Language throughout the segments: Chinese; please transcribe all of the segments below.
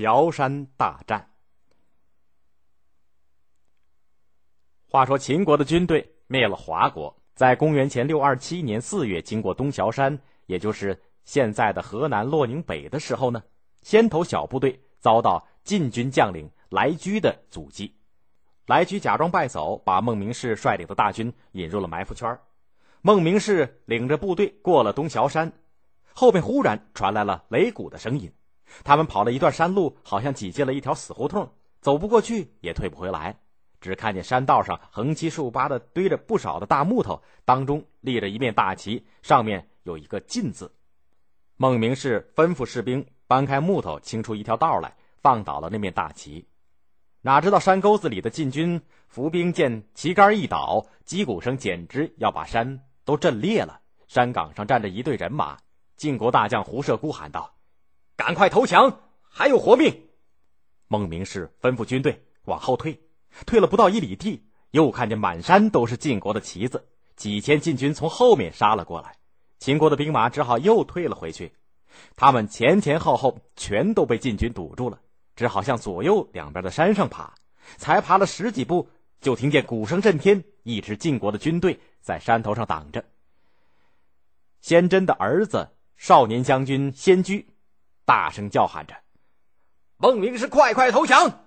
崤山大战。话说秦国的军队灭了华国，在公元前六二七年四月，经过东崤山，也就是现在的河南洛宁北的时候呢，先头小部队遭到晋军将领来居的阻击。来居假装败走，把孟明视率领的大军引入了埋伏圈。孟明视领着部队过了东崤山，后面忽然传来了擂鼓的声音。他们跑了一段山路，好像挤进了一条死胡同，走不过去，也退不回来。只看见山道上横七竖八的堆着不少的大木头，当中立着一面大旗，上面有一个“晋”字。孟明视吩咐士兵搬开木头，清出一条道来，放倒了那面大旗。哪知道山沟子里的晋军伏兵见旗杆一倒，击鼓声简直要把山都震裂了。山岗上站着一队人马，晋国大将胡射孤喊道。赶快投降，还有活命！孟明视吩咐军队往后退，退了不到一里地，又看见满山都是晋国的旗子，几千晋军从后面杀了过来。秦国的兵马只好又退了回去，他们前前后后全都被晋军堵住了，只好向左右两边的山上爬。才爬了十几步，就听见鼓声震天，一支晋国的军队在山头上挡着。先真的儿子少年将军先居。大声叫喊着：“孟明是快快投降！”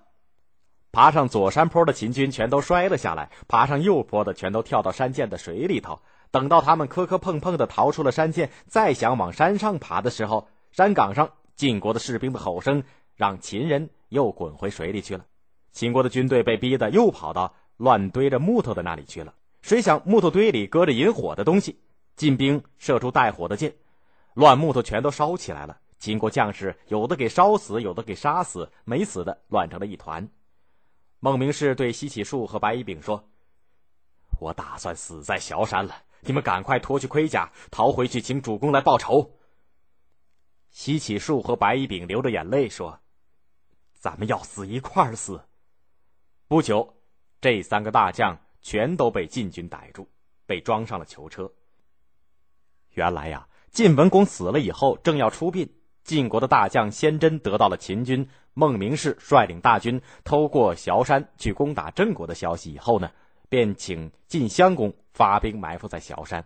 爬上左山坡的秦军全都摔了下来，爬上右坡的全都跳到山涧的水里头。等到他们磕磕碰碰的逃出了山涧，再想往山上爬的时候，山岗上晋国的士兵的吼声让秦人又滚回水里去了。秦国的军队被逼得又跑到乱堆着木头的那里去了。谁想木头堆里搁着引火的东西，晋兵射出带火的箭，乱木头全都烧起来了。秦国将士有的给烧死，有的给杀死，没死的乱成了一团。孟明视对西乞术和白乙丙说：“我打算死在崤山了，你们赶快脱去盔甲，逃回去，请主公来报仇。”西乞术和白乙丙流着眼泪说：“咱们要死一块儿死。”不久，这三个大将全都被晋军逮住，被装上了囚车。原来呀，晋文公死了以后，正要出殡。晋国的大将先真得到了秦军孟明氏率领大军偷过崤山去攻打郑国的消息以后呢，便请晋襄公发兵埋伏在崤山，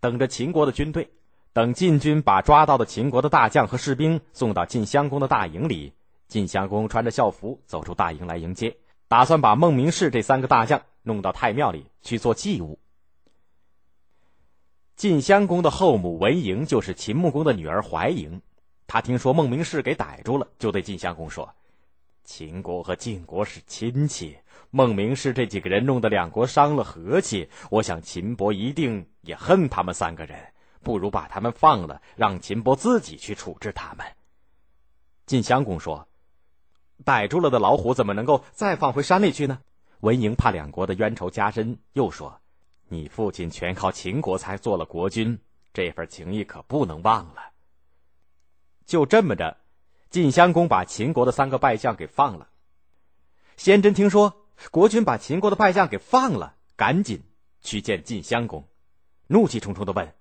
等着秦国的军队。等晋军把抓到的秦国的大将和士兵送到晋襄公的大营里，晋襄公穿着校服走出大营来迎接，打算把孟明氏这三个大将弄到太庙里去做祭物。晋襄公的后母文嬴就是秦穆公的女儿怀嬴。他听说孟明视给逮住了，就对晋襄公说：“秦国和晋国是亲戚，孟明氏这几个人弄得两国伤了和气，我想秦伯一定也恨他们三个人，不如把他们放了，让秦伯自己去处置他们。”晋襄公说：“逮住了的老虎怎么能够再放回山里去呢？”文嬴怕两国的冤仇加深，又说：“你父亲全靠秦国才做了国君，这份情谊可不能忘了。”就这么着，晋襄公把秦国的三个败将给放了。先真听说国君把秦国的败将给放了，赶紧去见晋襄公，怒气冲冲的问：“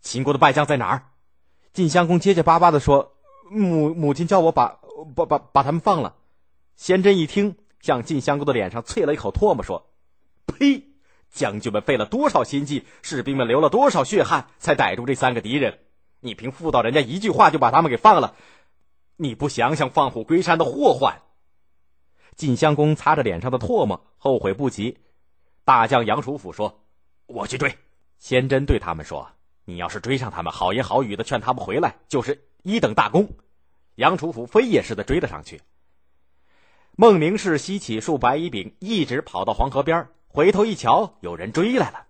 秦国的败将在哪儿？”晋襄公结结巴巴的说：“母母亲叫我把把把把他们放了。”先真一听，向晋襄公的脸上啐了一口唾沫，说：“呸！将军们费了多少心计，士兵们流了多少血汗，才逮住这三个敌人。”你凭妇道人家一句话就把他们给放了，你不想想放虎归山的祸患？晋襄公擦着脸上的唾沫，后悔不及。大将杨楚甫说：“我去追。”先真对他们说：“你要是追上他们，好言好语的劝他们回来，就是一等大功。”杨楚甫飞也似的追了上去。孟明氏、西起数、白乙丙一直跑到黄河边，回头一瞧，有人追来了。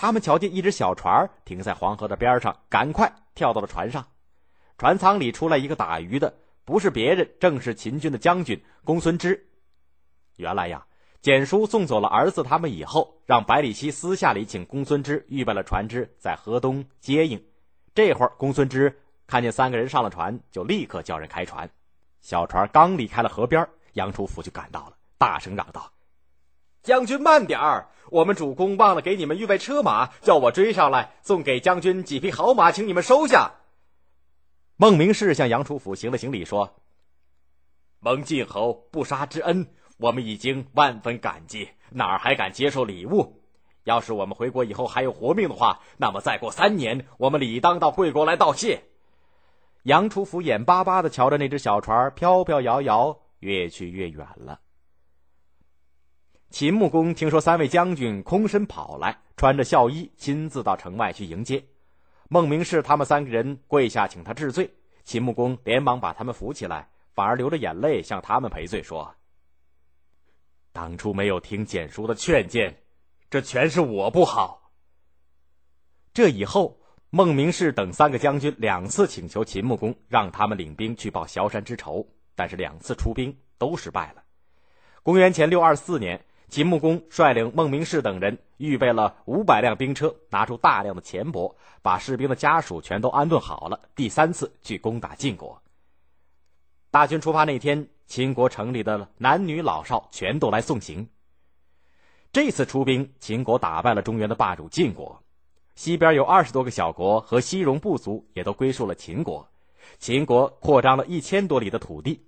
他们瞧见一只小船停在黄河的边上，赶快跳到了船上。船舱里出来一个打鱼的，不是别人，正是秦军的将军公孙支。原来呀，简叔送走了儿子他们以后，让百里奚私下里请公孙支预备了船只，在河东接应。这会儿，公孙支看见三个人上了船，就立刻叫人开船。小船刚离开了河边，杨楚甫就赶到了，大声嚷道：“将军慢点儿！”我们主公忘了给你们预备车马，叫我追上来送给将军几匹好马，请你们收下。孟明视向杨楚甫行了行礼，说：“蒙晋侯不杀之恩，我们已经万分感激，哪儿还敢接受礼物？要是我们回国以后还有活命的话，那么再过三年，我们理当到贵国来道谢。”杨楚甫眼巴巴的瞧着那只小船飘飘摇摇，越去越远了。秦穆公听说三位将军空身跑来，穿着孝衣，亲自到城外去迎接。孟明视他们三个人跪下请他治罪，秦穆公连忙把他们扶起来，反而流着眼泪向他们赔罪说：“当初没有听简叔的劝谏，这全是我不好。”这以后，孟明视等三个将军两次请求秦穆公让他们领兵去报萧山之仇，但是两次出兵都失败了。公元前六二四年。秦穆公率领孟明视等人预备了五百辆兵车，拿出大量的钱帛，把士兵的家属全都安顿好了。第三次去攻打晋国。大军出发那天，秦国城里的男女老少全都来送行。这次出兵，秦国打败了中原的霸主晋国，西边有二十多个小国和西戎部族也都归属了秦国。秦国扩张了一千多里的土地。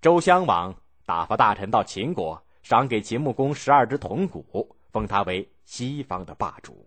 周襄王打发大臣到秦国。赏给秦穆公十二只铜鼓，封他为西方的霸主。